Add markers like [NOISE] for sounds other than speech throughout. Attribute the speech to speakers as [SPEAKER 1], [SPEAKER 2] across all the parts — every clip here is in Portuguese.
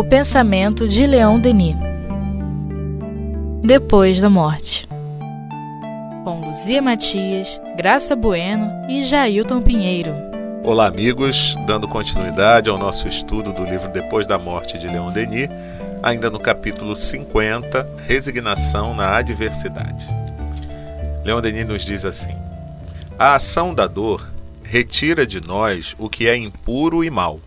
[SPEAKER 1] O pensamento de Leão Denis. Depois da morte. Com Luzia Matias, Graça Bueno e Jailton Pinheiro.
[SPEAKER 2] Olá, amigos, dando continuidade ao nosso estudo do livro Depois da Morte de Leon Denis, ainda no capítulo 50, Resignação na Adversidade. Leon Denis nos diz assim: A ação da dor retira de nós o que é impuro e mau.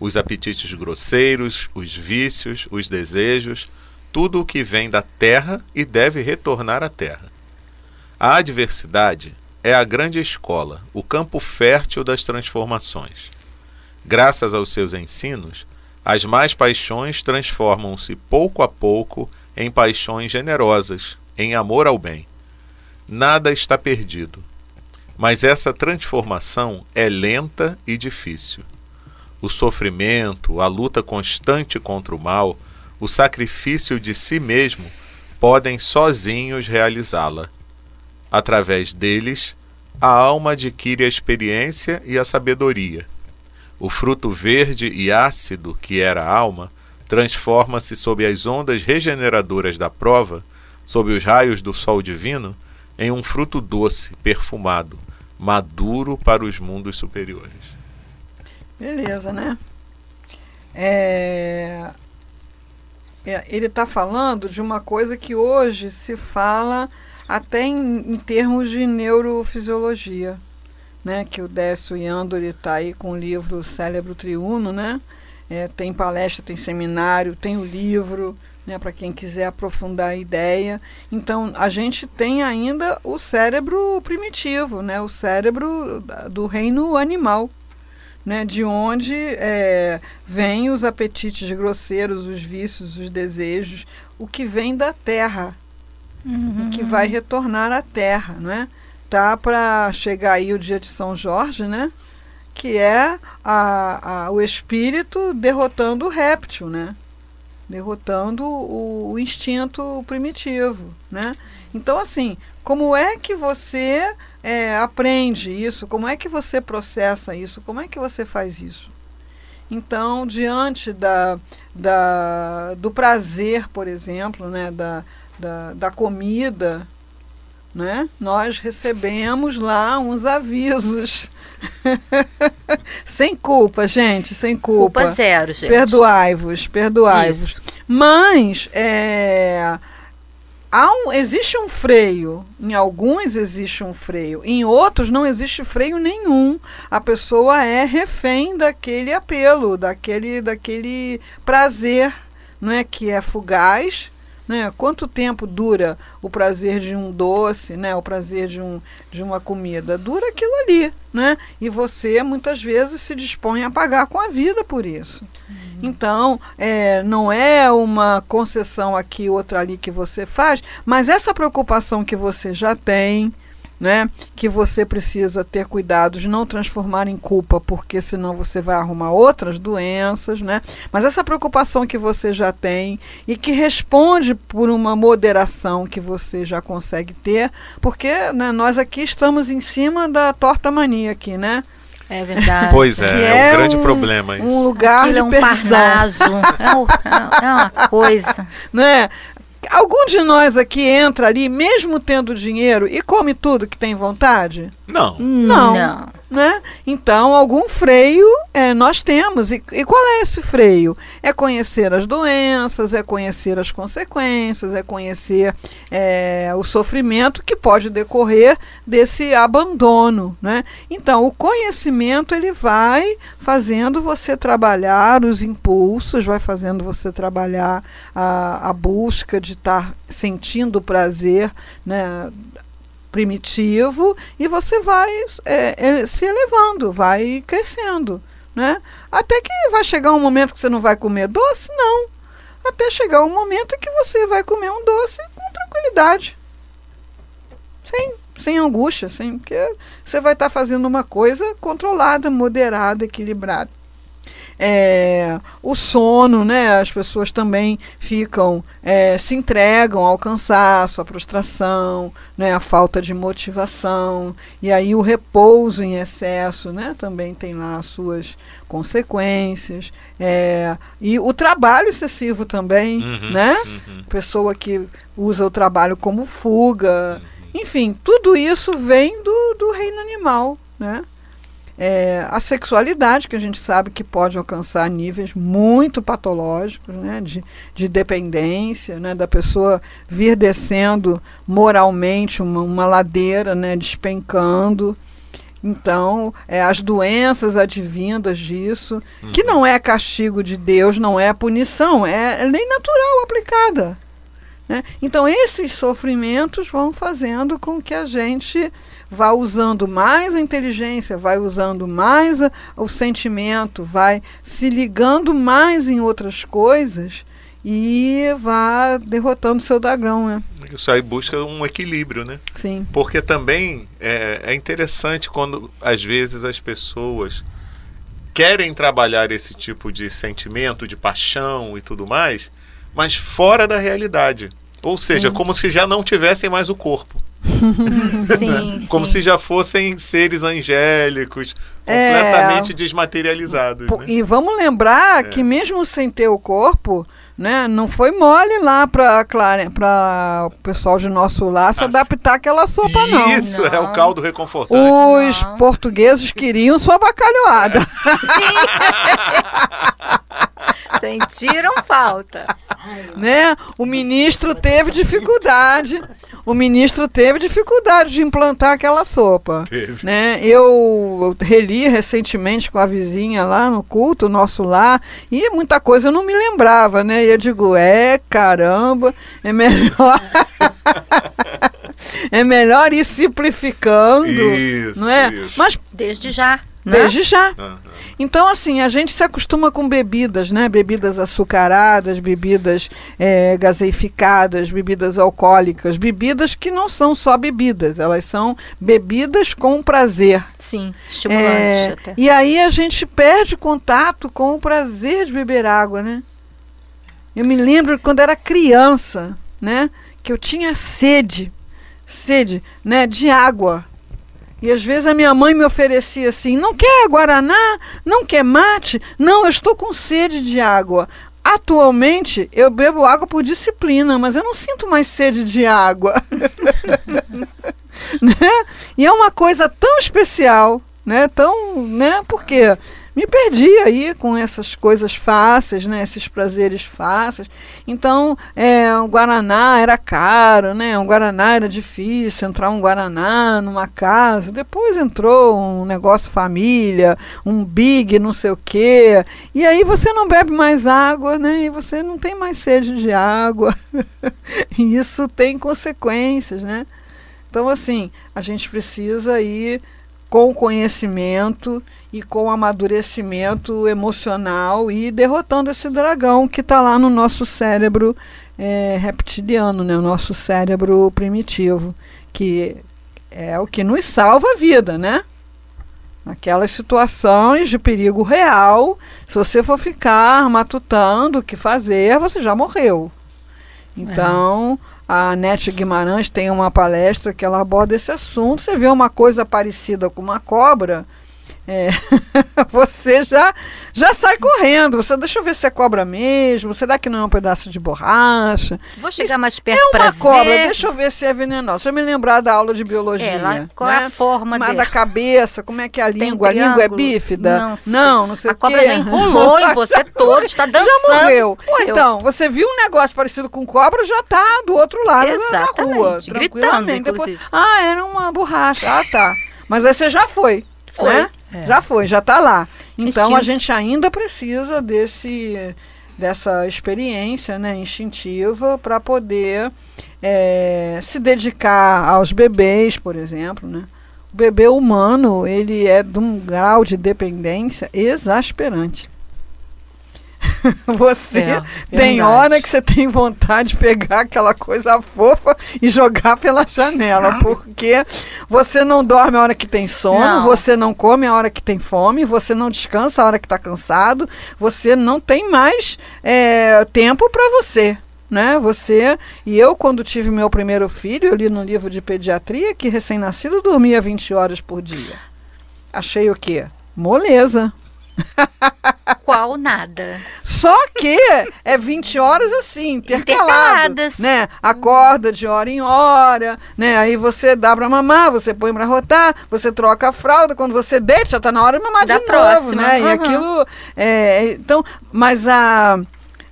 [SPEAKER 2] Os apetites grosseiros, os vícios, os desejos, tudo o que vem da terra e deve retornar à terra. A adversidade é a grande escola, o campo fértil das transformações. Graças aos seus ensinos, as mais paixões transformam-se pouco a pouco em paixões generosas, em amor ao bem. Nada está perdido. Mas essa transformação é lenta e difícil. O sofrimento, a luta constante contra o mal, o sacrifício de si mesmo podem sozinhos realizá-la. Através deles, a alma adquire a experiência e a sabedoria. O fruto verde e ácido que era a alma transforma-se sob as ondas regeneradoras da prova, sob os raios do sol divino, em um fruto doce, perfumado, maduro para os mundos superiores.
[SPEAKER 3] Beleza, né? É... É, ele está falando de uma coisa que hoje se fala até em, em termos de neurofisiologia, né? Que o Décio Yandori está aí com o livro Cérebro Triuno, né? É, tem palestra, tem seminário, tem o livro, né, para quem quiser aprofundar a ideia. Então, a gente tem ainda o cérebro primitivo, né, o cérebro do reino animal, né, de onde é, vêm os apetites grosseiros, os vícios, os desejos, o que vem da terra, uhum. o que vai retornar à terra, não é? Tá para chegar aí o dia de São Jorge, né? Que é a, a, o espírito derrotando o réptil, né? derrotando o, o instinto primitivo, né? Então, assim, como é que você é, aprende isso? Como é que você processa isso? Como é que você faz isso? Então, diante da, da, do prazer, por exemplo, né, da, da, da comida, né, nós recebemos lá uns avisos. [LAUGHS] sem culpa, gente, sem culpa.
[SPEAKER 4] Culpa zero, gente.
[SPEAKER 3] Perdoai-vos, perdoai-vos. Mas é, há um, existe um freio. Em alguns existe um freio. Em outros não existe freio nenhum. A pessoa é refém daquele apelo, daquele, daquele prazer, não é que é fugaz né? Quanto tempo dura o prazer de um doce, né? o prazer de, um, de uma comida? Dura aquilo ali. Né? E você muitas vezes se dispõe a pagar com a vida por isso. Uhum. Então, é, não é uma concessão aqui, outra ali que você faz, mas essa preocupação que você já tem, né? Que você precisa ter cuidado de não transformar em culpa, porque senão você vai arrumar outras doenças, né? Mas essa preocupação que você já tem e que responde por uma moderação que você já consegue ter, porque né, nós aqui estamos em cima da torta mania aqui, né?
[SPEAKER 4] É verdade.
[SPEAKER 2] Pois é, é, é um grande problema isso.
[SPEAKER 3] Um lugar Aquilo de é
[SPEAKER 4] um parnaso, é, é, uma coisa. [LAUGHS]
[SPEAKER 3] Né? Algum de nós aqui entra ali, mesmo tendo dinheiro, e come tudo que tem vontade?
[SPEAKER 2] Não.
[SPEAKER 3] Não. Não né? Então, algum freio é, nós temos. E, e, qual é esse freio? É conhecer as doenças, é conhecer as consequências, é conhecer é, o sofrimento que pode decorrer desse abandono, né? Então, o conhecimento ele vai fazendo você trabalhar os impulsos, vai fazendo você trabalhar a, a busca de estar sentindo prazer, né? Primitivo e você vai é, é, se elevando, vai crescendo, né? Até que vai chegar um momento que você não vai comer doce, não. Até chegar um momento que você vai comer um doce com tranquilidade, sem, sem angústia, sem, porque você vai estar fazendo uma coisa controlada, moderada, equilibrada. É, o sono, né? As pessoas também ficam, é, se entregam ao cansaço, à frustração, né? A falta de motivação e aí o repouso em excesso, né? Também tem lá as suas consequências é, e o trabalho excessivo também,
[SPEAKER 2] Uhum,
[SPEAKER 3] né?
[SPEAKER 2] uhum.
[SPEAKER 3] Pessoa que usa o trabalho como fuga,
[SPEAKER 2] Uhum.
[SPEAKER 3] enfim, tudo isso vem do, do reino animal, né? É, a sexualidade, que a gente sabe que pode alcançar níveis muito patológicos, né, de, de dependência, né, da pessoa vir descendo moralmente uma, uma ladeira, né, despencando. Então, é, as doenças advindas disso, que não é castigo de Deus, não é punição, é lei natural aplicada. né? Então, esses sofrimentos vão fazendo com que a gente vá usando mais a inteligência, vai usando mais a- o sentimento, vai se ligando mais em outras coisas e vá derrotando seu dragão, né?
[SPEAKER 2] Isso aí busca um equilíbrio, né?
[SPEAKER 3] Sim.
[SPEAKER 2] Porque também é, é interessante quando, às vezes, as pessoas querem trabalhar esse tipo de sentimento, de paixão e tudo mais, mas fora da realidade. Ou seja, como se já não tivessem mais o corpo.
[SPEAKER 4] Sim,
[SPEAKER 2] Como
[SPEAKER 4] sim.
[SPEAKER 2] se já fossem seres angélicos,
[SPEAKER 3] É.
[SPEAKER 2] completamente desmaterializados.
[SPEAKER 3] Po-
[SPEAKER 2] né?
[SPEAKER 3] E vamos lembrar
[SPEAKER 2] É.
[SPEAKER 3] que mesmo sem ter o corpo, né, não foi mole lá para para o pessoal de nosso lar se
[SPEAKER 2] Ah,
[SPEAKER 3] adaptar àquela sopa, não.
[SPEAKER 2] Isso, é o caldo reconfortante.
[SPEAKER 3] Os
[SPEAKER 4] Não.
[SPEAKER 3] portugueses queriam sua bacalhoada. [LAUGHS]
[SPEAKER 4] Sentiram falta.
[SPEAKER 3] né? O ministro teve dificuldade. O ministro teve dificuldade de implantar aquela sopa.
[SPEAKER 2] Teve.
[SPEAKER 3] Né? Eu reli recentemente com a vizinha lá no culto, nosso lar, e muita coisa eu não me lembrava, né? E eu digo, é caramba, é melhor. [LAUGHS] [LAUGHS] é melhor ir simplificando.
[SPEAKER 2] Isso,
[SPEAKER 3] não é?
[SPEAKER 2] isso.
[SPEAKER 3] Mas
[SPEAKER 4] Desde já. Né?
[SPEAKER 3] desde já.
[SPEAKER 2] Aham.
[SPEAKER 3] Então, assim, a gente se acostuma com bebidas, né? Bebidas açucaradas, bebidas eh, gaseificadas, bebidas alcoólicas, bebidas que não são só bebidas, elas são bebidas com prazer.
[SPEAKER 4] Sim, estimulante
[SPEAKER 3] É,
[SPEAKER 4] até.
[SPEAKER 3] e aí a gente perde contato com o prazer de beber água, né? Eu me lembro quando era criança, né? Que eu tinha sede, sede, né? De água. E às vezes a minha mãe me oferecia assim: não quer guaraná? Não quer mate? Não, eu estou com sede de água. Atualmente eu bebo água por disciplina, mas eu não sinto mais sede de água. [LAUGHS] né? E é uma coisa tão especial, né? Tão, né? Porque me perdi aí com essas coisas fáceis, né? Esses prazeres fáceis. Então, é, o guaraná era caro, né? O guaraná era difícil entrar um guaraná numa casa. Depois entrou um negócio família, um big, não sei o quê. E aí você não bebe mais água, né? E você não tem mais sede de água. [LAUGHS] e isso tem consequências, né? Então, assim, a gente precisa ir com conhecimento e com amadurecimento emocional e derrotando esse dragão que está lá no nosso cérebro é, reptiliano, né? o nosso cérebro primitivo, que é o que nos salva a vida, né? Naquelas situações de perigo real, se você for ficar matutando o que fazer, você já morreu. Então, a Nete Guimarães tem uma palestra que ela aborda esse assunto. Você vê uma coisa parecida com uma cobra, é, [LAUGHS] você já, já sai correndo. Você deixa eu ver se é cobra mesmo. Será que não é um pedaço de borracha?
[SPEAKER 4] Vou chegar mais
[SPEAKER 3] É
[SPEAKER 4] perto para
[SPEAKER 3] uma cobra.
[SPEAKER 4] ver.
[SPEAKER 3] Deixa eu ver se é venenosa. Deixa eu me lembrar da aula de biologia.
[SPEAKER 4] É, lá, qual é
[SPEAKER 3] né?
[SPEAKER 4] a forma
[SPEAKER 3] Mas
[SPEAKER 4] dele?
[SPEAKER 3] da cabeça, como é que é a língua? a língua é bífida?
[SPEAKER 4] Não sei.
[SPEAKER 3] não, não sei
[SPEAKER 4] A
[SPEAKER 3] o
[SPEAKER 4] cobra
[SPEAKER 3] quê.
[SPEAKER 4] já enrolou em você [LAUGHS] todo, está dançando.
[SPEAKER 3] Já morreu.
[SPEAKER 4] Morreu.
[SPEAKER 3] Então, você viu um negócio parecido com cobra, já tá do outro lado da- da
[SPEAKER 4] Exatamente,
[SPEAKER 3] rua.
[SPEAKER 4] gritando.
[SPEAKER 3] Depois,
[SPEAKER 4] inclusive.
[SPEAKER 3] ah, era uma borracha. Ah, tá. Mas aí você já foi,
[SPEAKER 4] Foi.
[SPEAKER 3] né? Já foi, já tá lá. Então
[SPEAKER 4] Instinto.
[SPEAKER 3] a gente ainda precisa desse dessa experiência né, instintiva para poder é, se dedicar aos bebês, por exemplo, né? O bebê humano, ele é de um grau de dependência exasperante. [LAUGHS] você
[SPEAKER 5] É,
[SPEAKER 3] tem
[SPEAKER 5] verdade.
[SPEAKER 3] hora que você tem vontade de pegar aquela coisa fofa e jogar pela janela, porque você não dorme a hora que tem sono,
[SPEAKER 4] Não.
[SPEAKER 3] você não come a hora que tem fome, você não descansa a hora que está cansado, você não tem mais é, tempo para você. Né? Você e eu quando tive meu primeiro filho, eu li no livro de pediatria que recém-nascido dormia 20 horas por dia. Achei o quê? Moleza. [LAUGHS]
[SPEAKER 4] Qual nada.
[SPEAKER 3] Só que é 20 horas assim, intercalado,
[SPEAKER 4] Intercaladas.
[SPEAKER 3] né? Acorda de hora em hora, né? Aí você dá pra mamar, você põe pra rotar, você troca a fralda, quando você deita já tá na hora de mamar
[SPEAKER 4] Da
[SPEAKER 3] de
[SPEAKER 4] próxima,
[SPEAKER 3] novo, né? E
[SPEAKER 4] aham.
[SPEAKER 3] aquilo é, então, mas a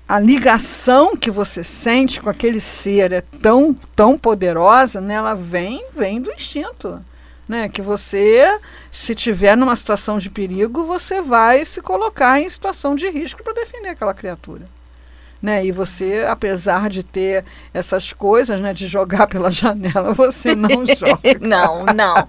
[SPEAKER 3] a ligação que você sente com aquele ser é tão tão poderosa, né? Ela vem vem do instinto, né? Que você se tiver numa situação de perigo, você vai se colocar em situação de risco para defender aquela criatura. Né? E você, apesar de ter essas coisas, né, de jogar [LAUGHS] pela janela, você não [LAUGHS] joga.
[SPEAKER 4] não, não.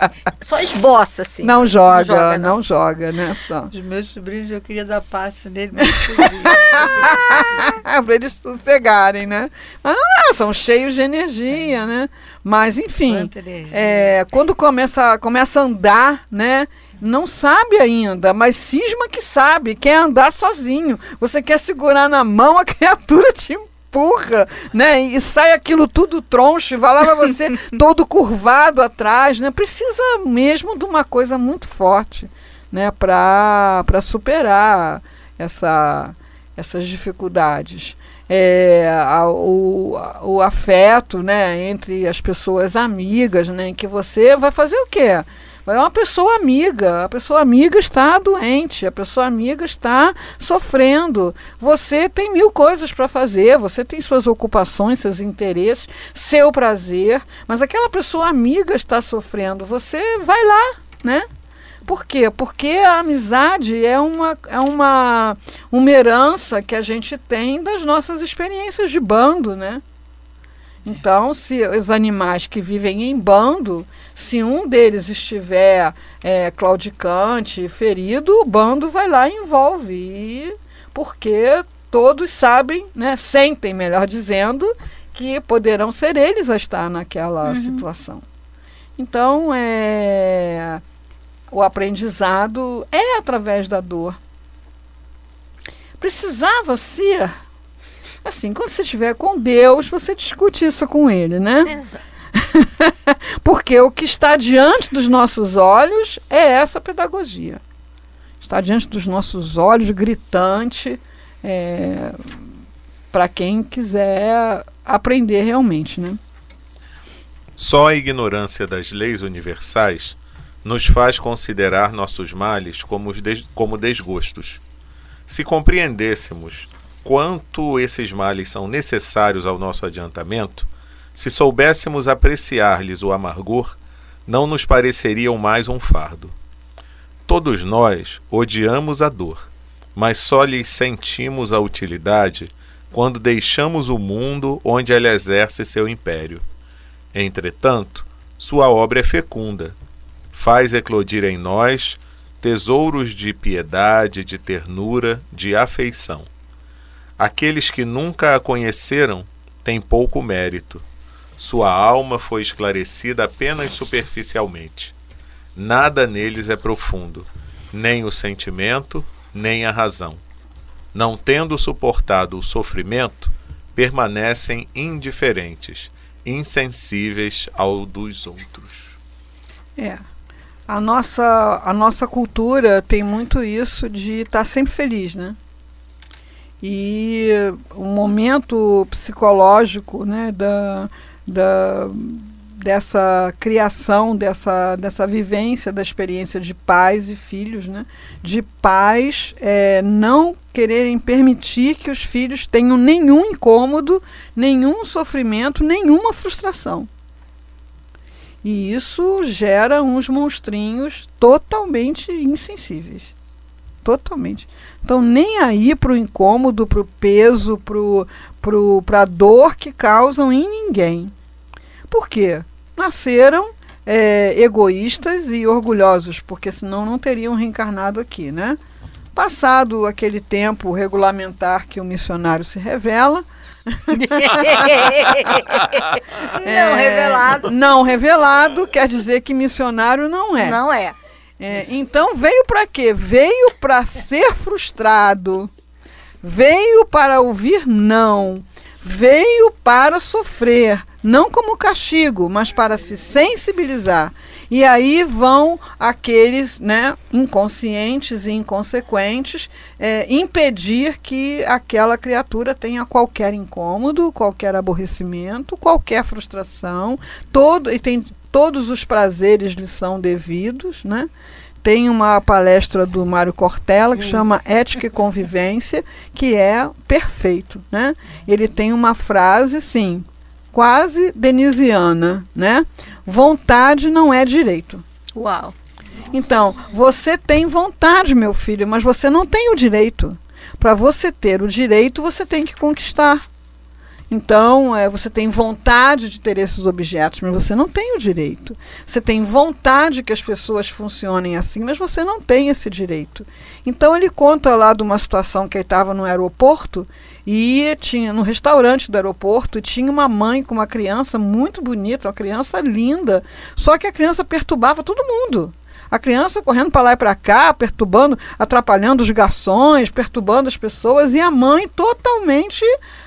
[SPEAKER 4] É, Só esboça, assim.
[SPEAKER 3] Não joga,
[SPEAKER 4] joga,
[SPEAKER 3] não
[SPEAKER 4] não.
[SPEAKER 3] joga, né? Só.
[SPEAKER 5] Os meus sobrinhos eu queria dar passe nele, não [LAUGHS]
[SPEAKER 3] para eles sossegarem, né? Mas não é, são cheios de energia, né? Mas enfim, é, quando começa, começa a andar, né? Não sabe ainda, mas cisma que sabe, quer andar sozinho. Você quer segurar na mão, a [LAUGHS] criatura te empurra, né? E sai aquilo tudo troncho, e vai lá pra você [LAUGHS] todo curvado atrás, né? Precisa mesmo de uma coisa muito forte, né? Para superar essa, essas dificuldades. É, a- o, o afeto né, entre as pessoas amigas, né, que você vai fazer o quê? É uma pessoa amiga, a pessoa amiga está doente, a pessoa amiga está sofrendo. Você tem mil coisas para fazer, você tem suas ocupações, seus interesses, seu prazer, mas aquela pessoa amiga está sofrendo. Você vai lá, né? Por quê? Porque a amizade é uma, é uma, uma herança que a gente tem das nossas experiências de bando, né? Então, se os animais que vivem em bando, se um deles estiver é, claudicante, ferido, o bando vai lá e envolve. E porque todos sabem, né, sentem, melhor dizendo, que poderão ser eles a estar naquela situação. Então, é, o aprendizado é através da dor. Precisava ser assim, quando você estiver com Deus, você discute isso com ele, né?
[SPEAKER 4] Exato. [LAUGHS]
[SPEAKER 3] Porque o que está diante dos nossos olhos é essa pedagogia. Está diante dos nossos olhos, gritante, para quem quiser aprender realmente, né?
[SPEAKER 2] Só a ignorância das leis universais nos faz considerar nossos males como, des- como desgostos. Se compreendêssemos quanto esses males são necessários ao nosso adiantamento, se soubéssemos apreciar-lhes o amargor, não nos pareceriam mais um fardo. Todos nós odiamos a dor, mas só lhes sentimos a utilidade quando deixamos o mundo onde ela exerce seu império. Entretanto, sua obra é fecunda, faz eclodir em nós tesouros de piedade, de ternura, de afeição. Aqueles que nunca a conheceram têm pouco mérito. Sua alma foi esclarecida apenas superficialmente. Nada neles é profundo, nem o sentimento, nem a razão. Não tendo suportado o sofrimento, permanecem indiferentes, insensíveis ao dos outros.
[SPEAKER 3] É. A nossa, a nossa cultura tem muito isso de estar sempre feliz, né? E o momento psicológico né, da, da, dessa criação, dessa, dessa vivência da experiência de pais e filhos, né? De pais é, não quererem permitir que os filhos tenham nenhum incômodo, nenhum sofrimento, nenhuma frustração. E isso gera uns monstrinhos totalmente insensíveis. Totalmente. Então, nem aí para o incômodo, para o peso, para a dor que causam em ninguém. Por quê? Nasceram é, egoístas e orgulhosos, porque senão não teriam reencarnado aqui, né? Passado aquele tempo regulamentar que o missionário se revela, [LAUGHS]
[SPEAKER 4] não revelado.
[SPEAKER 3] Não revelado quer dizer que missionário não é.
[SPEAKER 4] Não é.
[SPEAKER 3] É, então veio para quê? Veio para ser frustrado. Veio para ouvir não. Veio para sofrer, não como castigo, mas para se sensibilizar. E aí vão aqueles né, inconscientes e inconsequentes é, impedir que aquela criatura tenha qualquer incômodo, qualquer aborrecimento, qualquer frustração, todo, e tem todos os prazeres lhe são devidos, né? Tem uma palestra do Mário Cortella que hum. chama Ética e Convivência, que é perfeito, né? Ele tem uma frase, sim, quase denisiana, né? Vontade não é direito.
[SPEAKER 4] Uau.
[SPEAKER 3] Então, você tem vontade, meu filho, mas você não tem o direito. Para você ter o direito, você tem que conquistar. Então, é, você tem vontade de ter esses objetos, mas você não tem o direito. Você tem vontade que as pessoas funcionem assim, mas você não tem esse direito. Então, ele conta lá de uma situação que ele estava no aeroporto e tinha no restaurante do aeroporto tinha uma mãe com uma criança muito bonita, uma criança linda. Só que a criança perturbava todo mundo. A criança correndo para lá e para cá, perturbando, atrapalhando os garçons, perturbando as pessoas, e a mãe totalmente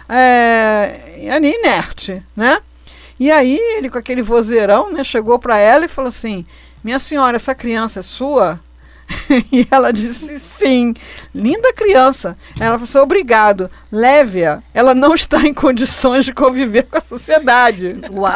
[SPEAKER 3] é, inerte, né? E aí ele com aquele vozeirão, né, chegou para ela e falou assim: "Minha senhora, essa criança é sua?" [LAUGHS] e ela disse sim. Linda criança. Ela falou assim, obrigado. Leve-a. Ela não está em condições de conviver com a sociedade.
[SPEAKER 4] Uau.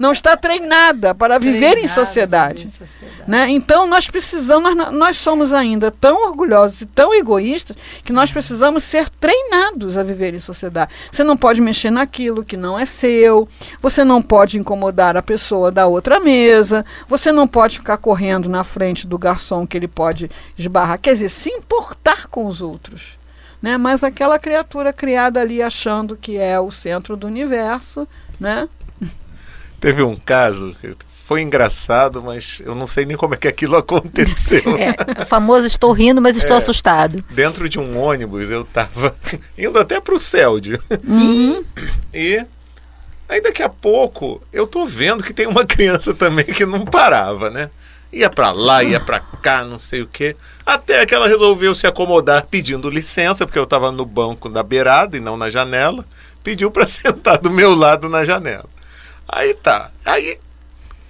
[SPEAKER 3] Não está treinada para viver treinada em sociedade. Em sociedade. Né? Então nós precisamos, nós, nós somos ainda tão orgulhosos e tão egoístas que nós precisamos ser treinados a viver em sociedade. Você não pode mexer naquilo que não é seu. Você não pode incomodar a pessoa da outra mesa. Você não pode ficar correndo na frente do garçom que ele pode pode esbarrar, quer dizer, se importar com os outros. Né? Mas aquela criatura criada ali achando que é o centro do universo, né?
[SPEAKER 2] Teve um caso, foi engraçado, mas eu não sei nem como é que aquilo [LAUGHS] aconteceu.
[SPEAKER 4] É, o famoso estou rindo, mas estou é, assustado.
[SPEAKER 2] Dentro de um ônibus eu estava [LAUGHS] indo até para o Céudio.
[SPEAKER 4] Uhum.
[SPEAKER 2] E aí daqui a pouco eu tô vendo que tem uma [LAUGHS] criança também que não parava, né? Ia para lá, ia para cá, não sei o quê. Até que ela resolveu se acomodar pedindo licença, porque eu estava no banco da beirada e não na janela. Pediu para [LAUGHS] sentar do meu lado na janela. Aí tá. Aí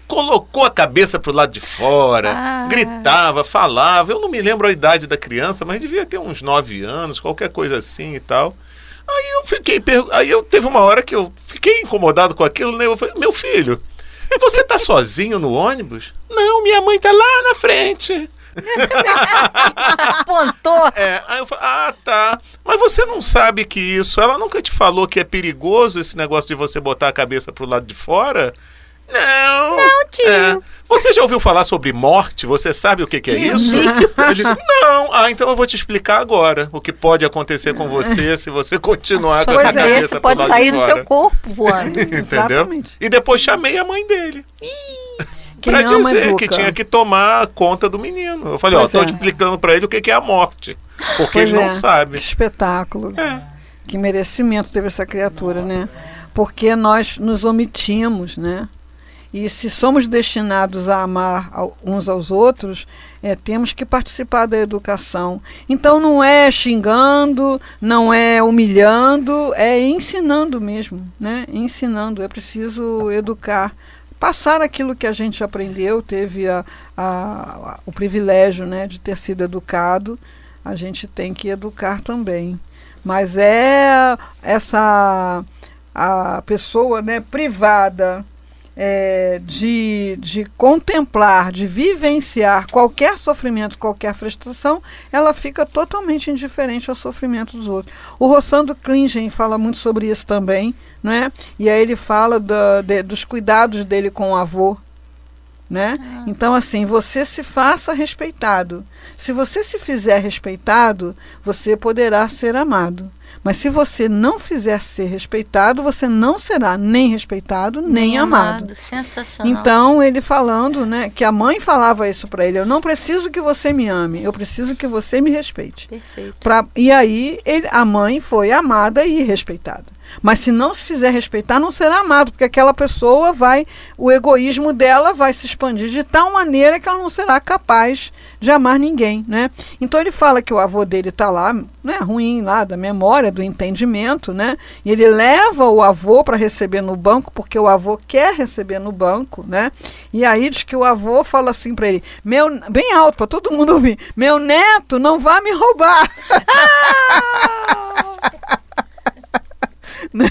[SPEAKER 2] colocou a cabeça pro lado de fora, ah. gritava, falava. Eu não me lembro a idade da criança, mas devia ter uns nove anos, qualquer coisa assim e tal. Aí eu fiquei, aí eu teve uma hora que eu fiquei incomodado com aquilo, né? Eu falei, meu filho, você tá sozinho no ônibus? Não, minha mãe tá lá na frente. [LAUGHS]
[SPEAKER 4] Apontou.
[SPEAKER 2] É, aí eu falei, ah, tá. Mas você não sabe que isso. Ela nunca te falou que é perigoso esse negócio de você botar a cabeça pro lado de fora? Não.
[SPEAKER 4] Não, tio. É.
[SPEAKER 2] Você já ouviu falar sobre morte? Você sabe o que, que é isso? Ele, [LAUGHS] não. Ah, então eu vou te explicar agora o que pode acontecer com você se você continuar com essa é, cabeça
[SPEAKER 4] pode sair do seu corpo voando. [LAUGHS]
[SPEAKER 2] Entendeu? E depois chamei a mãe dele. para dizer educa. que tinha que tomar conta do menino. Eu falei, pois ó, é. tô explicando para ele o que, que é a morte. Porque pois ele é. não sabe.
[SPEAKER 3] Que espetáculo. É. Que merecimento teve essa criatura? Nossa. né? Porque nós nos omitimos, né? E se somos destinados a amar uns aos outros, é, temos que participar da educação. Então não é xingando, não é humilhando, é ensinando mesmo, né? Ensinando. É preciso educar, passar aquilo que a gente aprendeu, teve a, a, a, o privilégio né, de ter sido educado, a gente tem que educar também. Mas é essa a pessoa né, privada é, de, de contemplar, de vivenciar qualquer sofrimento, qualquer frustração, ela fica totalmente indiferente ao sofrimento dos outros. O Rossando Klingen fala muito sobre isso também, né? e aí ele fala do, de, dos cuidados dele com o avô. Né? Ah. Então, assim, você se faça respeitado. Se você se fizer respeitado, você poderá ser amado. Mas se você não fizer ser respeitado, você não será nem respeitado, nem, amado.
[SPEAKER 4] Sensacional.
[SPEAKER 3] Então, ele falando, né, que a mãe falava isso para ele: eu não preciso que você me ame, eu preciso que você me respeite.
[SPEAKER 4] Perfeito.
[SPEAKER 3] Pra, e aí, ele, a mãe foi amada e respeitada. Mas se não se fizer respeitar, não será amado, porque aquela pessoa vai, o egoísmo dela vai se expandir de tal maneira que ela não será capaz de amar ninguém, né? Então ele fala que o avô dele está lá, né, ruim lá da memória, do entendimento, né? E ele leva o avô para receber no banco, porque o avô quer receber no banco, né? E aí diz que o avô fala assim para ele, meu, bem alto para todo mundo ouvir, meu neto, não vá me roubar. [LAUGHS] Né?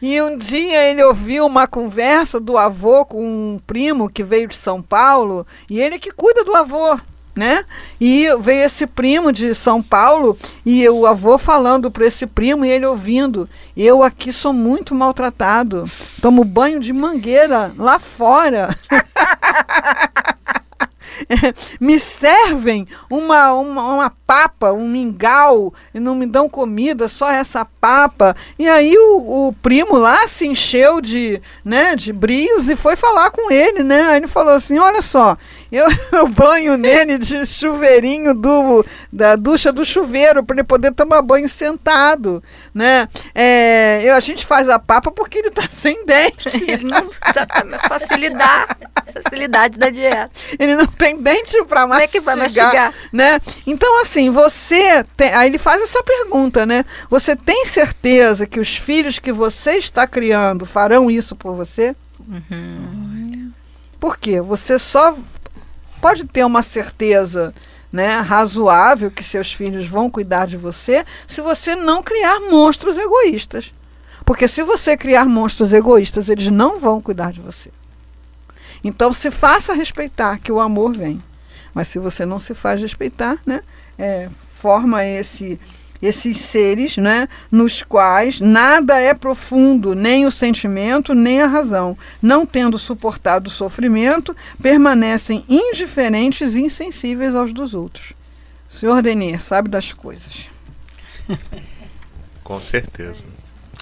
[SPEAKER 3] e um dia ele ouviu uma conversa do avô com um primo que veio de São Paulo e ele que cuida do avô. Né? E veio esse primo de São Paulo e o avô falando para esse primo e ele ouvindo: Eu aqui sou muito maltratado, tomo banho de mangueira lá fora. [LAUGHS] me servem uma, uma, uma, papa, um mingau, e não me dão comida, só essa papa. E aí o, o, primo lá se encheu de, né, de brios e foi falar com ele, né? Aí ele falou assim: olha só, eu, [LAUGHS] eu banho nele de chuveirinho do, da ducha do chuveiro para ele poder tomar banho sentado, né? É, eu, a gente faz a papa porque ele está [LAUGHS] sem dente.
[SPEAKER 4] exatamente, facilidade, facilidade da dieta.
[SPEAKER 3] Ele não tem dente para mastigar,
[SPEAKER 4] Como é que vai mastigar,
[SPEAKER 3] né? Então assim, você tem, aí ele faz essa pergunta, né? Você tem certeza que os filhos que você está criando farão isso por você?
[SPEAKER 4] Uhum.
[SPEAKER 3] Por quê? Você só pode ter uma certeza né, razoável que seus filhos vão cuidar de você se você não criar monstros egoístas. Porque se você criar monstros egoístas, eles não vão cuidar de você. Então se faça respeitar que o amor vem. Mas se você não se faz respeitar, né, é, forma esse esses seres, né, nos quais nada é profundo, nem o sentimento, nem a razão. Não tendo suportado o sofrimento, permanecem indiferentes e insensíveis aos dos outros. O senhor Denir sabe das coisas. [LAUGHS]
[SPEAKER 2] Com certeza.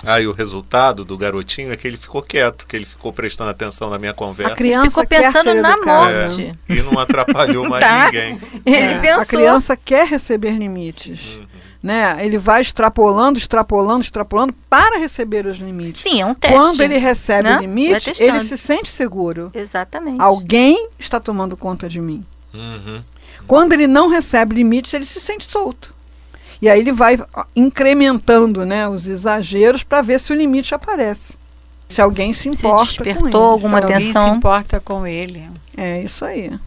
[SPEAKER 2] E o resultado do garotinho é que ele ficou quieto, que ele ficou prestando atenção na minha conversa.
[SPEAKER 3] A criança
[SPEAKER 4] ficou
[SPEAKER 3] quer
[SPEAKER 4] pensando
[SPEAKER 3] ser
[SPEAKER 4] na morte.
[SPEAKER 2] É, e não atrapalhou mais [LAUGHS]
[SPEAKER 4] Tá.
[SPEAKER 2] ninguém.
[SPEAKER 4] Ele
[SPEAKER 3] É,
[SPEAKER 4] pensou.
[SPEAKER 3] A criança quer receber limites. Né? Ele vai extrapolando, extrapolando, extrapolando para receber os limites.
[SPEAKER 4] Sim, é um teste.
[SPEAKER 3] Quando ele recebe
[SPEAKER 4] né?
[SPEAKER 3] o limite, ele se sente seguro.
[SPEAKER 4] Exatamente.
[SPEAKER 3] Alguém está tomando conta de mim.
[SPEAKER 2] Uhum.
[SPEAKER 3] Quando ele não recebe limites, ele se sente solto. E aí ele vai incrementando né, os exageros para ver se o limite aparece. Se alguém se importa com
[SPEAKER 4] despertou
[SPEAKER 3] ele.
[SPEAKER 4] alguma
[SPEAKER 5] Se alguém se
[SPEAKER 4] atenção.
[SPEAKER 5] importa com ele.
[SPEAKER 3] É isso aí.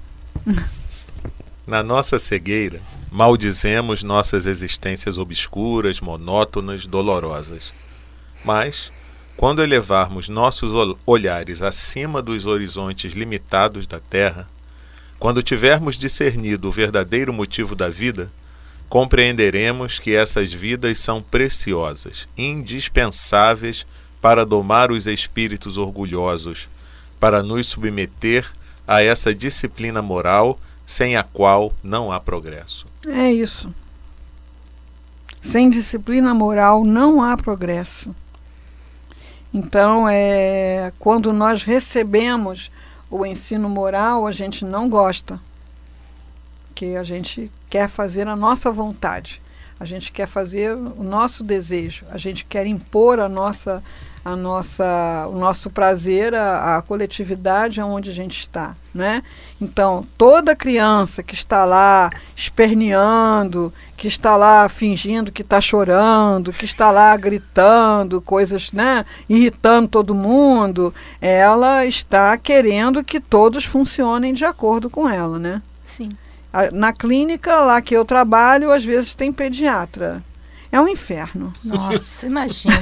[SPEAKER 2] Na nossa cegueira, maldizemos nossas existências obscuras, monótonas, dolorosas. Mas, quando elevarmos nossos ol- olhares acima dos horizontes limitados da Terra, quando tivermos discernido o verdadeiro motivo da vida, compreenderemos que essas vidas são preciosas, indispensáveis para domar os espíritos orgulhosos, para nos submeter a essa disciplina moral sem a qual não há progresso.
[SPEAKER 3] É isso. Sem disciplina moral não há progresso. Então, é, quando nós recebemos o ensino moral, a gente não gosta. Porque a gente quer fazer a nossa vontade. A gente quer fazer o nosso desejo. A gente quer impor a nossa, a nossa, o nosso prazer à, à coletividade aonde a gente está, né? Então, toda criança que está lá esperneando, que está lá fingindo que está chorando, que está lá gritando coisas, né, irritando todo mundo, ela está querendo que todos funcionem de acordo com ela, né?
[SPEAKER 4] Sim.
[SPEAKER 3] Na clínica lá que eu trabalho, às vezes tem pediatra. É um inferno.
[SPEAKER 4] Nossa, imagina.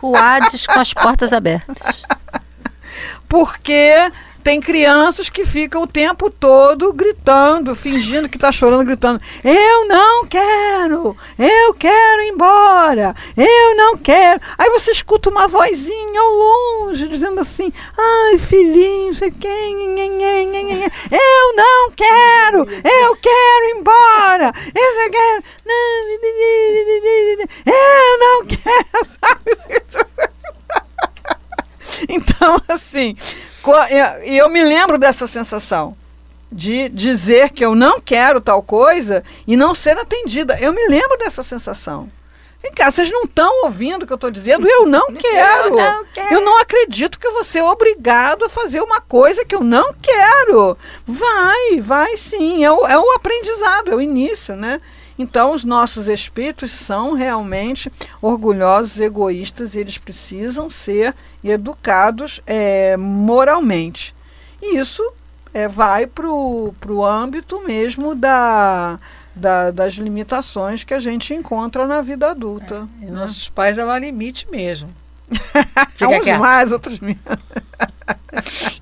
[SPEAKER 4] o Hades com as portas abertas. [LAUGHS]
[SPEAKER 3] Porque tem crianças que ficam o tempo todo gritando, fingindo que está chorando, gritando: Eu não quero! Eu quero ir embora! Eu não quero. Aí você escuta uma vozinha ao longe dizendo assim: ai, filhinho, sei quem, eu não quero, eu quero ir embora. Eu quero. Eu não quero, sabe? Então, assim, e eu me lembro dessa sensação de dizer que eu não quero tal coisa e não ser atendida. Eu me lembro dessa sensação. Vem cá, vocês não estão ouvindo o que eu estou dizendo? Eu não [LAUGHS] quero. Eu não, quero. eu não acredito que você é obrigado a fazer uma coisa que eu não quero. Vai, vai sim. É o, é o aprendizado, é o início, né? Então, os nossos espíritos são realmente orgulhosos, egoístas, e eles precisam ser educados é, moralmente. E isso é, vai para o âmbito mesmo da, da, das limitações que a gente encontra na vida adulta.
[SPEAKER 5] É, né? Nossos pais há limite mesmo. [LAUGHS]
[SPEAKER 3] Uns mais, outros menos.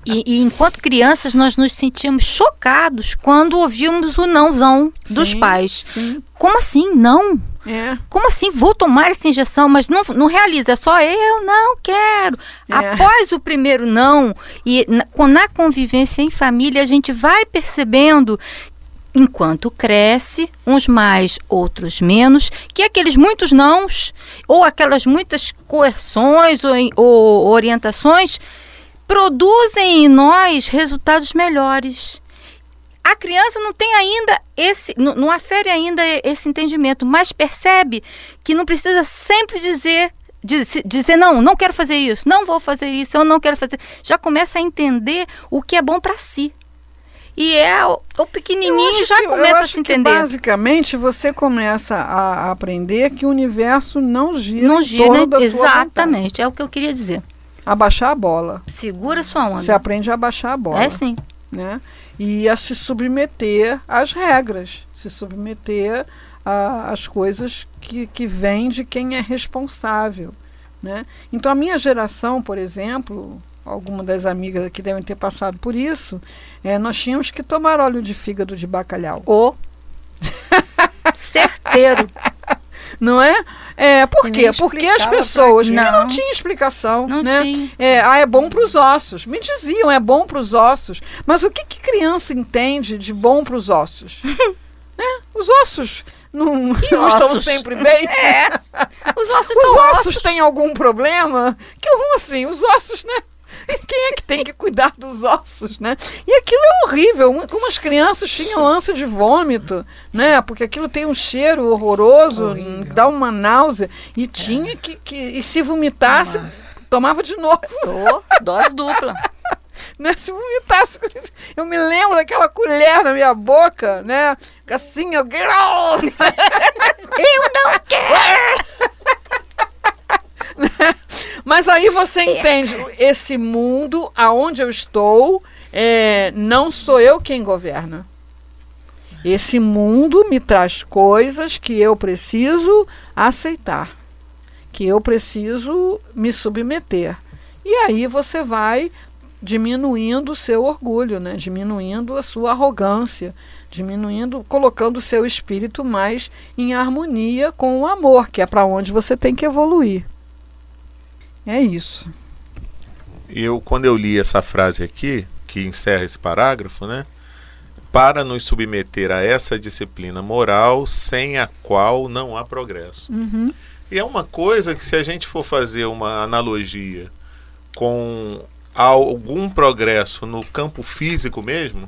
[SPEAKER 4] E, e, enquanto crianças, nós nos sentimos chocados quando ouvimos o nãozão sim, dos pais. Sim. Como assim? Não? É. Como assim? Vou tomar essa injeção, mas não, não realiza, é só eu não quero. É. Após o primeiro não, e na, na convivência em família, a gente vai percebendo enquanto cresce, uns mais, outros menos, que aqueles muitos nãos ou aquelas muitas coerções ou, ou orientações produzem em nós resultados melhores. A criança não tem ainda esse, não, não afere ainda esse entendimento, mas percebe que não precisa sempre dizer dizer não, não quero fazer isso, não vou fazer isso, eu não quero fazer. Já começa a entender o que é bom para si. E é o, o pequenininho já
[SPEAKER 3] que,
[SPEAKER 4] começa a se entender.
[SPEAKER 3] basicamente você começa a aprender que o universo não gira não gira
[SPEAKER 4] exatamente, é o que eu queria dizer.
[SPEAKER 3] Abaixar a bola.
[SPEAKER 4] Segura sua onda.
[SPEAKER 3] Você aprende a abaixar a bola.
[SPEAKER 4] É sim.
[SPEAKER 3] Né? E a se submeter às regras, se submeter às coisas que, que vêm de quem é responsável. Né? Então a minha geração, por exemplo, alguma das amigas aqui devem ter passado por isso, é, nós tínhamos que tomar óleo de fígado de bacalhau.
[SPEAKER 4] O [LAUGHS] certeiro.
[SPEAKER 3] Não é? É, por quê? Porque as pessoas não. não tinha explicação,
[SPEAKER 4] não
[SPEAKER 3] né?
[SPEAKER 4] Tinha.
[SPEAKER 3] É, ah, é bom para os ossos. Me diziam, é bom para os ossos. Mas o que, que criança entende de bom para os ossos? [LAUGHS] né? Os ossos não, não estão sempre bem.
[SPEAKER 4] É. Os ossos
[SPEAKER 3] os
[SPEAKER 4] são
[SPEAKER 3] ossos. ossos têm algum problema? Que ruim assim, os ossos, né? [LAUGHS] Quem é que tem que cuidar dos ossos, né? E aquilo é horrível. Como as crianças tinham ânsia de vômito, né? Porque aquilo tem um cheiro horroroso, horrível. dá uma náusea. E tinha que, que. E se vomitasse, tomava de novo.
[SPEAKER 4] Tô, dose dupla. [LAUGHS]
[SPEAKER 3] né? Se vomitasse. [LAUGHS] Eu me lembro daquela colher na minha boca, né? Assim, eu.
[SPEAKER 4] eu não quero!
[SPEAKER 3] Mas aí você é. entende, esse mundo aonde eu estou, é, não sou eu quem governa. Esse mundo me traz coisas que eu preciso aceitar, que eu preciso me submeter. E aí você vai diminuindo o seu orgulho, né? diminuindo a sua arrogância, diminuindo, colocando o seu espírito mais em harmonia com o amor, que é para onde você tem que evoluir. É isso.
[SPEAKER 2] Eu, quando eu li essa frase aqui, que encerra esse parágrafo, né? Para nos submeter a essa disciplina moral sem a qual não há progresso.
[SPEAKER 3] Uhum.
[SPEAKER 2] E é uma coisa que, se a gente for fazer uma analogia com algum progresso no campo físico mesmo,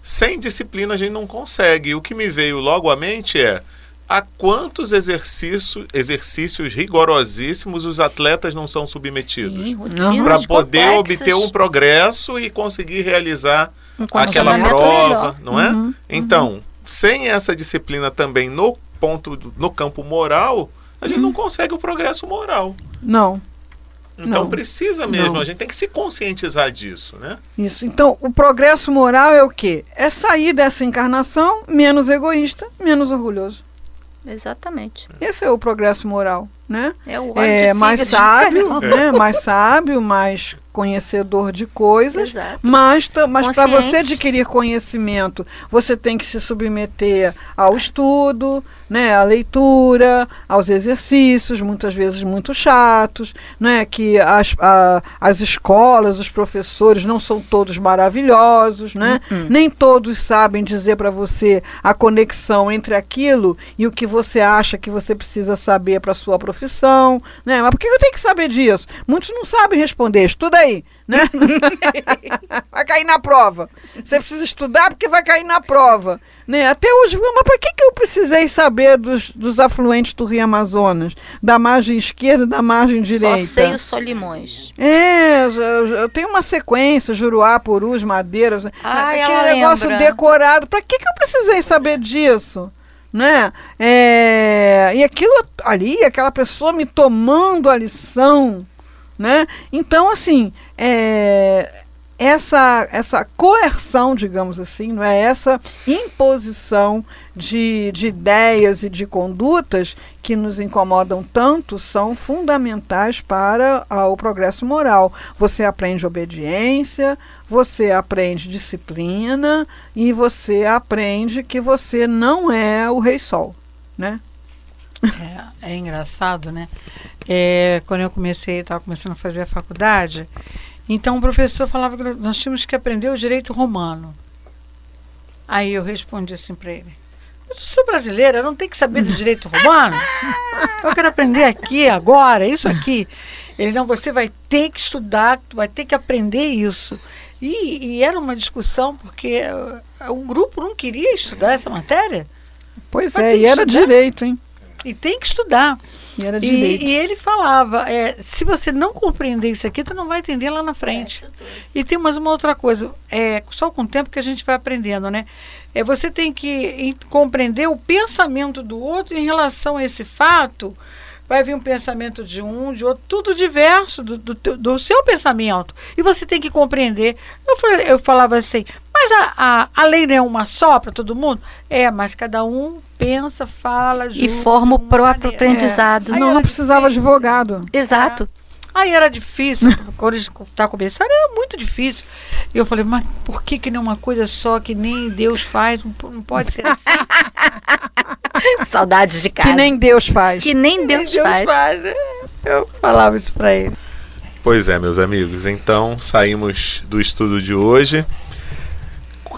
[SPEAKER 2] sem disciplina a gente não consegue. O que me veio logo à mente é a quantos exercícios, exercícios rigorosíssimos os atletas não são submetidos para poder complexas. obter um progresso e conseguir realizar um aquela prova, melhor. não é? Uhum, então, uhum. sem essa disciplina também no ponto no campo moral, a gente uhum. não consegue o progresso moral.
[SPEAKER 3] Não.
[SPEAKER 2] Então não, precisa mesmo, não. a gente tem que se conscientizar disso, né?
[SPEAKER 3] Isso. Então, o progresso moral é o quê? É sair dessa encarnação menos egoísta, menos orgulhoso.
[SPEAKER 4] Exatamente.
[SPEAKER 3] Esse é o progresso moral. né?
[SPEAKER 4] É, o é
[SPEAKER 3] mais sábio, né? Mais sábio, mais conhecedor de coisas, Exato. mas, mas para você adquirir conhecimento, você tem que se submeter ao estudo, né, à leitura, aos exercícios, muitas vezes muito chatos, né, que as, a, as escolas, os professores não são todos maravilhosos, né, uhum. nem todos sabem dizer para você a conexão entre aquilo e o que você acha que você precisa saber para sua profissão, né, mas por que eu tenho que saber disso? Muitos não sabem responder, estuda aí, né? [LAUGHS] vai cair na prova. Você precisa estudar porque vai cair na prova, né? Até hoje, mas para que, que eu precisei saber dos, dos afluentes do Rio Amazonas, da margem esquerda e da margem direita?
[SPEAKER 4] Só sei os solimões.
[SPEAKER 3] É, eu, eu tenho uma sequência, Juruá, Purus, Madeiras,
[SPEAKER 4] Ai,
[SPEAKER 3] aquele negócio
[SPEAKER 4] lembra.
[SPEAKER 3] decorado. Para que, que eu precisei saber disso? né? É, e aquilo ali, aquela pessoa me tomando a lição, né? Então, assim, é, essa, essa coerção, digamos assim, não é essa imposição de, de ideias e de condutas que nos incomodam tanto são fundamentais para a, o progresso moral. Você aprende obediência, você aprende disciplina e você aprende que você não é o rei sol, né?
[SPEAKER 5] É, é engraçado, né? É, quando eu comecei, estava começando a fazer a faculdade, então o professor falava que nós tínhamos que aprender o direito romano. Aí eu respondi assim para ele: Eu sou brasileira, eu não tenho que saber do direito romano. Eu quero aprender aqui, agora, isso aqui. Ele, não, você vai ter que estudar, vai ter que aprender isso. E, e era uma discussão porque uh, o grupo não queria estudar essa matéria.
[SPEAKER 3] Pois é, e era estudar. direito, hein?
[SPEAKER 5] E tem que estudar.
[SPEAKER 3] E, era e,
[SPEAKER 5] e ele falava, é, se você não compreender isso aqui, tu não vai entender lá na frente. É, e tem mais uma outra coisa, é só com o tempo que a gente vai aprendendo, né? É, você tem que compreender o pensamento do outro em relação a esse fato. Vai vir um pensamento de um, de outro, tudo diverso do, do, do seu pensamento. E você tem que compreender. Eu, falei, eu falava assim, mas a, a, a lei não é uma só para todo mundo? É, mas cada um pensa, fala,
[SPEAKER 4] julga, E forma o próprio maneira. aprendizado.
[SPEAKER 3] É. Não, não precisava de advogado.
[SPEAKER 4] Exato.
[SPEAKER 5] É. Aí era difícil, [LAUGHS] quando está começando, era muito difícil. E eu falei, mas por que, que não é uma coisa só que nem Deus faz? Não, não pode ser assim. [LAUGHS]
[SPEAKER 4] Saudades de casa.
[SPEAKER 3] Que nem Deus faz.
[SPEAKER 4] Que nem Deus, nem Deus faz. faz né?
[SPEAKER 5] Eu falava isso para ele.
[SPEAKER 2] Pois é, meus amigos. Então saímos do estudo de hoje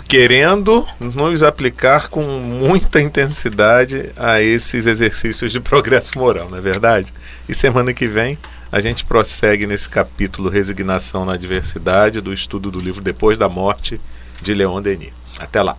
[SPEAKER 2] querendo nos aplicar com muita intensidade a esses exercícios de progresso moral, não é verdade? E semana que vem a gente prossegue nesse capítulo Resignação na Adversidade do estudo do livro Depois da Morte de Leon Denis. Até lá.